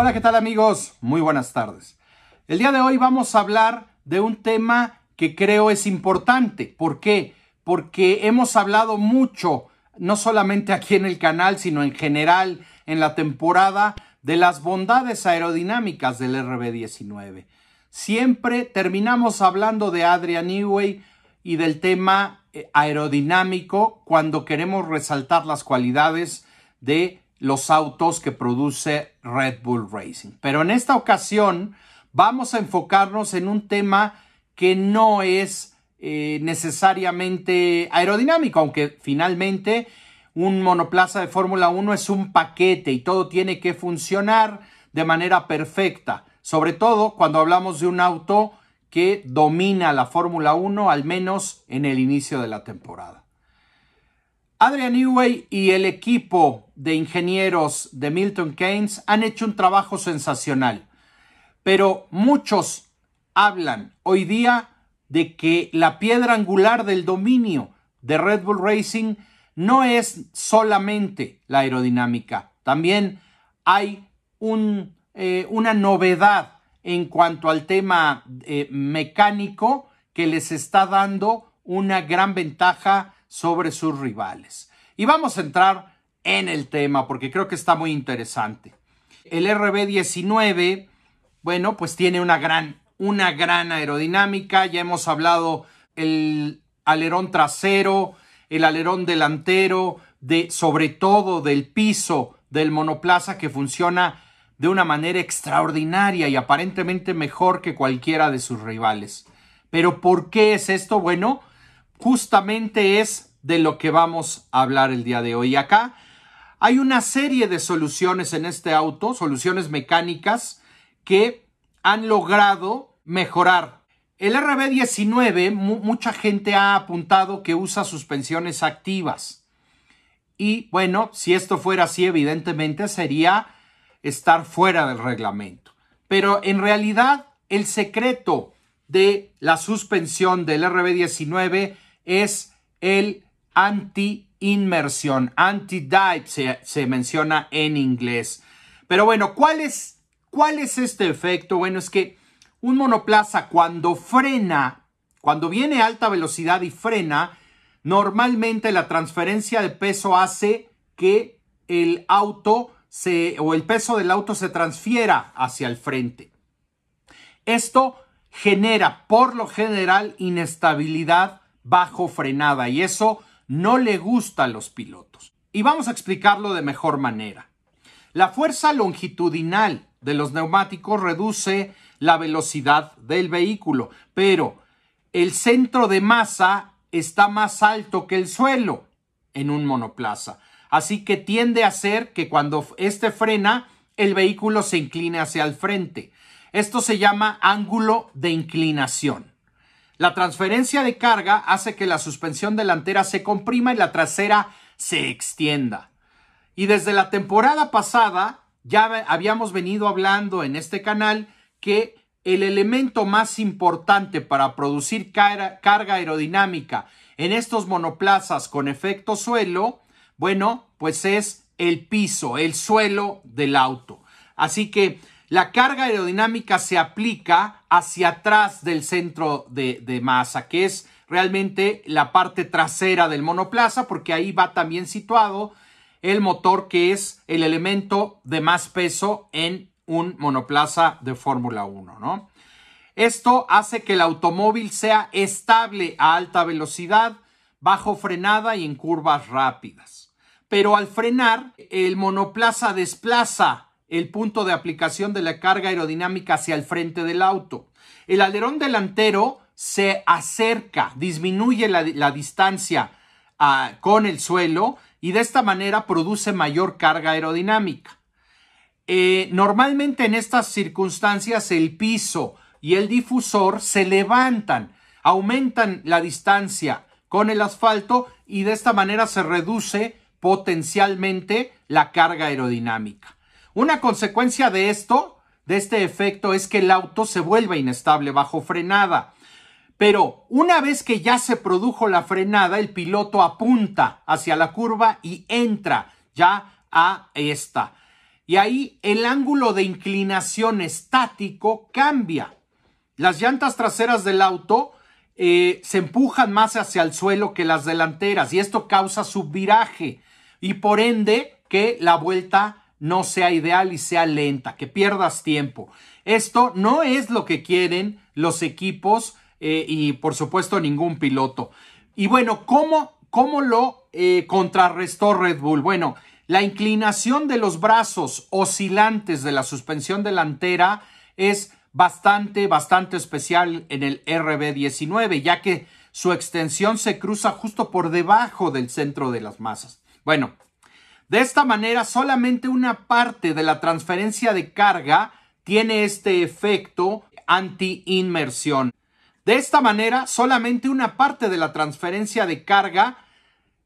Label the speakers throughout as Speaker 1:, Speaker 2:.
Speaker 1: Hola, ¿qué tal amigos? Muy buenas tardes. El día de hoy vamos a hablar de un tema que creo es importante. ¿Por qué? Porque hemos hablado mucho, no solamente aquí en el canal, sino en general en la temporada, de las bondades aerodinámicas del RB19. Siempre terminamos hablando de Adrian Newey y del tema eh, aerodinámico cuando queremos resaltar las cualidades de los autos que produce Red Bull Racing. Pero en esta ocasión vamos a enfocarnos en un tema que no es eh, necesariamente aerodinámico, aunque finalmente un monoplaza de Fórmula 1 es un paquete y todo tiene que funcionar de manera perfecta, sobre todo cuando hablamos de un auto que domina la Fórmula 1, al menos en el inicio de la temporada. Adrian Newey y el equipo de ingenieros de Milton Keynes han hecho un trabajo sensacional, pero muchos hablan hoy día de que la piedra angular del dominio de Red Bull Racing no es solamente la aerodinámica, también hay un, eh, una novedad en cuanto al tema eh, mecánico que les está dando una gran ventaja sobre sus rivales. Y vamos a entrar en el tema porque creo que está muy interesante. El RB19, bueno, pues tiene una gran, una gran aerodinámica. Ya hemos hablado el alerón trasero, el alerón delantero, de, sobre todo del piso del monoplaza que funciona de una manera extraordinaria y aparentemente mejor que cualquiera de sus rivales. Pero ¿por qué es esto? Bueno, justamente es de lo que vamos a hablar el día de hoy. Acá hay una serie de soluciones en este auto, soluciones mecánicas que han logrado mejorar. El RB19, mucha gente ha apuntado que usa suspensiones activas. Y bueno, si esto fuera así, evidentemente sería estar fuera del reglamento. Pero en realidad, el secreto de la suspensión del RB19 es el anti-inmersión, anti-dive se, menciona en inglés. Pero bueno, ¿cuál es, ¿cuál es este efecto? Bueno, es que un monoplaza cuando frena, cuando viene a alta velocidad y frena, normalmente la transferencia de peso hace que el auto se, o el peso del auto se transfiera hacia el frente. Esto genera por lo general inestabilidad bajo frenada y eso no le gusta a los pilotos. Y vamos a explicarlo de mejor manera. La fuerza longitudinal de los neumáticos reduce la velocidad del vehículo, pero el centro de masa está más alto que el suelo en un monoplaza. Así que tiende a ser que cuando éste frena, el vehículo se incline hacia el frente. Esto se llama ángulo de inclinación. La transferencia de carga hace que la suspensión delantera se comprima y la trasera se extienda. Y desde la temporada pasada ya habíamos venido hablando en este canal que el elemento más importante para producir carga aerodinámica en estos monoplazas con efecto suelo, bueno, pues es el piso, el suelo del auto. Así que la carga aerodinámica se aplica hacia atrás del centro de, masa, que es realmente la parte trasera del monoplaza, porque ahí va también situado el motor, que es el elemento de más peso en un monoplaza de Fórmula 1, ¿no? Esto hace que el automóvil sea estable a alta velocidad, bajo frenada y en curvas rápidas. Pero al frenar, el monoplaza desplaza el punto de aplicación de la carga aerodinámica hacia el frente del auto. El alerón delantero se acerca, disminuye la, distancia ah, con el suelo y de esta manera produce mayor carga aerodinámica. Eh, normalmente en estas circunstancias el piso y el difusor se levantan, aumentan la distancia con el asfalto y de esta manera se reduce potencialmente la carga aerodinámica. Una consecuencia de esto, de este efecto, es que el auto se vuelve inestable bajo frenada. Pero una vez que ya se produjo la frenada, el piloto apunta hacia la curva y entra ya a esta. y ahí el ángulo de inclinación estático cambia. Las llantas traseras del auto eh, se empujan más hacia el suelo que las delanteras y esto causa subviraje y por ende que la vuelta no sea ideal y sea lenta, que pierdas tiempo. Esto no es lo que quieren los equipos eh, y por supuesto ningún piloto. Y bueno, ¿cómo, cómo lo eh, contrarrestó Red Bull? Bueno, la inclinación de los brazos oscilantes de la suspensión delantera es bastante, bastante especial en el RB19, ya que su extensión se cruza justo por debajo del centro de las masas. Bueno, de esta manera solamente una parte de la transferencia de carga tiene este efecto anti-inmersión. De esta manera, solamente una parte de la transferencia de carga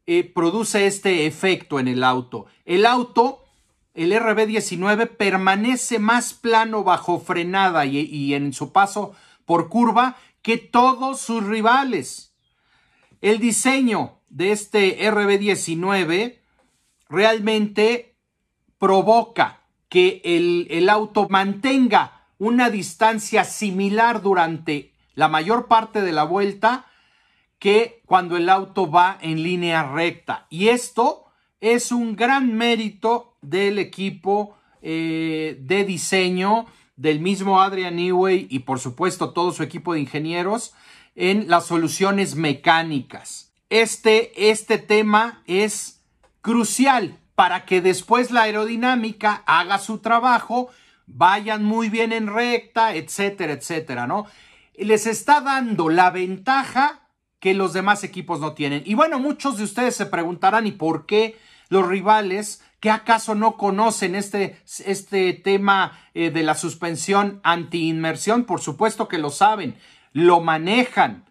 Speaker 1: eh, produce este efecto en el auto. El auto el RB19 permanece más plano bajo frenada y, en su paso por curva que todos sus rivales. El diseño de este RB19 realmente provoca que el, el, auto mantenga una distancia similar durante la mayor parte de la vuelta que cuando el auto va en línea recta. Y esto es un gran mérito del equipo eh, de diseño del mismo Adrian Newey y por supuesto todo su equipo de ingenieros en las soluciones mecánicas. Este, este tema es crucial para que después la aerodinámica haga su trabajo, vayan muy bien en recta, etcétera, etcétera, ¿no? Les está dando la ventaja que los demás equipos no tienen. Y bueno, muchos de ustedes se preguntarán, ¿y por qué los rivales ¿Qué acaso no conocen este, este tema eh, de la suspensión anti-inmersión? Por supuesto que lo saben, lo manejan.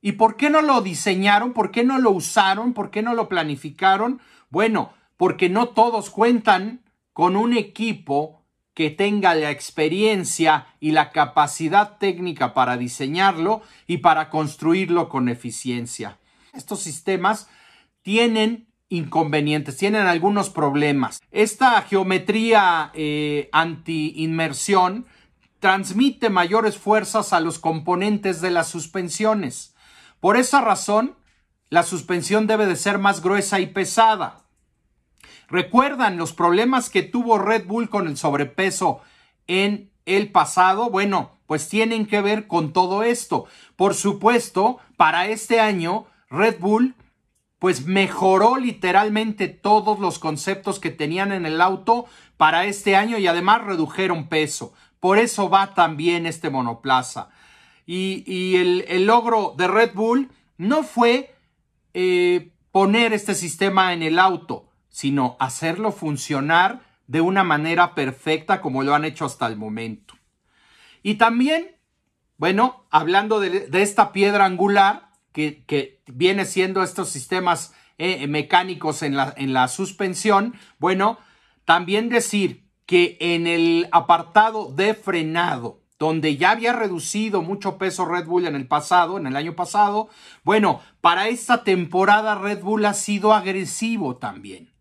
Speaker 1: ¿Y por qué no lo diseñaron? ¿Por qué no lo usaron? ¿Por qué no lo planificaron? Bueno, porque no todos cuentan con un equipo que tenga la experiencia y la capacidad técnica para diseñarlo y para construirlo con eficiencia. Estos sistemas tienen inconvenientes, tienen algunos problemas. Esta geometría eh, anti-inmersión transmite mayores fuerzas a los componentes de las suspensiones. Por esa razón, la suspensión debe de ser más gruesa y pesada. ¿Recuerdan los problemas que tuvo Red Bull con el sobrepeso en el pasado? Bueno, pues tienen que ver con todo esto. Por supuesto, para este año, Red Bull pues mejoró literalmente todos los conceptos que tenían en el auto para este año y además redujeron peso. Por eso va también este monoplaza. Y, el, logro de Red Bull no fue eh, poner este sistema en el auto, sino hacerlo funcionar de una manera perfecta como lo han hecho hasta el momento. Y también, bueno, hablando de esta piedra angular, que, viene siendo estos sistemas eh, mecánicos en la, en la suspensión, bueno, también decir que en el apartado de frenado, donde ya había reducido mucho peso Red Bull en el pasado, en el año pasado, bueno, para esta temporada Red Bull ha sido agresivo también.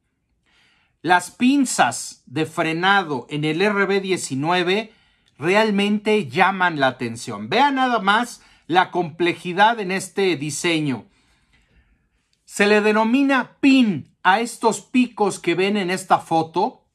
Speaker 1: Las pinzas de frenado en el RB19 realmente llaman la atención. Vean nada más la complejidad en este diseño. Se le denomina pin a estos picos que ven en esta foto.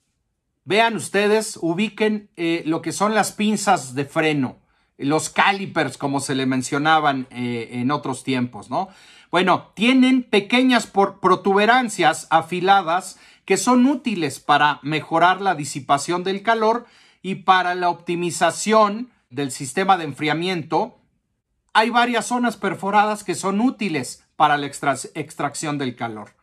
Speaker 1: Vean ustedes, ubiquen eh, lo que son las pinzas de freno, los calipers como se le mencionaban eh, en otros tiempos, ¿no? Bueno, tienen pequeñas protuberancias afiladas que son útiles para mejorar la disipación del calor y para la optimización del sistema de enfriamiento hay varias zonas perforadas que son útiles para la extracción del calor.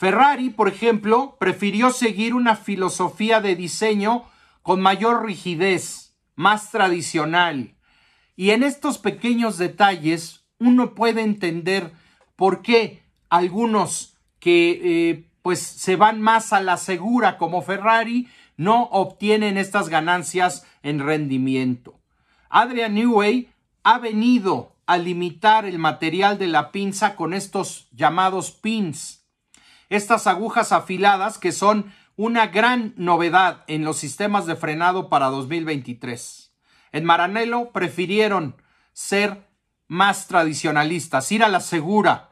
Speaker 1: Ferrari, por ejemplo, prefirió seguir una filosofía de diseño con mayor rigidez, más tradicional. Y en estos pequeños detalles uno puede entender por qué algunos que eh, pues se van más a la segura como Ferrari no obtienen estas ganancias en rendimiento. Adrian Newey ha venido a limitar el material de la pinza con estos llamados pins. Estas agujas afiladas que son una gran novedad en los sistemas de frenado para 2023. En Maranello prefirieron ser más tradicionalistas, ir a la segura,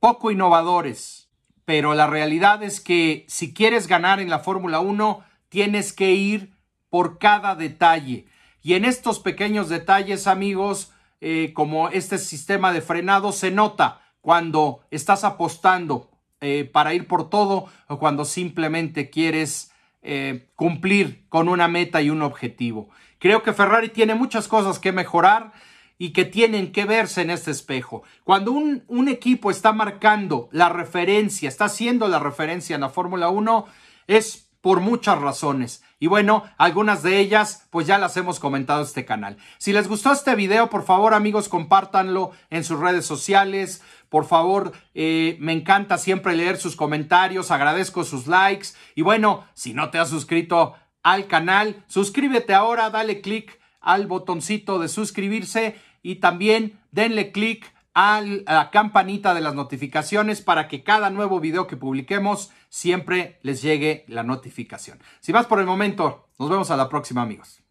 Speaker 1: poco innovadores, pero la realidad es que si quieres ganar en la Fórmula 1, tienes que ir por cada detalle. Y en estos pequeños detalles, amigos, eh, como este sistema de frenado, se nota cuando estás apostando eh, para ir por todo o cuando simplemente quieres eh, cumplir con una meta y un objetivo. Creo que Ferrari tiene muchas cosas que mejorar y que tienen que verse en este espejo. Cuando un, un equipo está marcando la referencia, está haciendo la referencia en la Fórmula 1, es por muchas razones. Y bueno, algunas de ellas pues ya las hemos comentado en este canal. Si les gustó este video, por favor amigos, compártanlo en sus redes sociales. Por favor, eh, me encanta siempre leer sus comentarios, agradezco sus likes. Y bueno, si no te has suscrito al canal, suscríbete ahora, dale click al botoncito de suscribirse y también denle click a la campanita de las notificaciones para que cada nuevo video que publiquemos siempre les llegue la notificación. Sin más por el momento, nos vemos a la próxima amigos.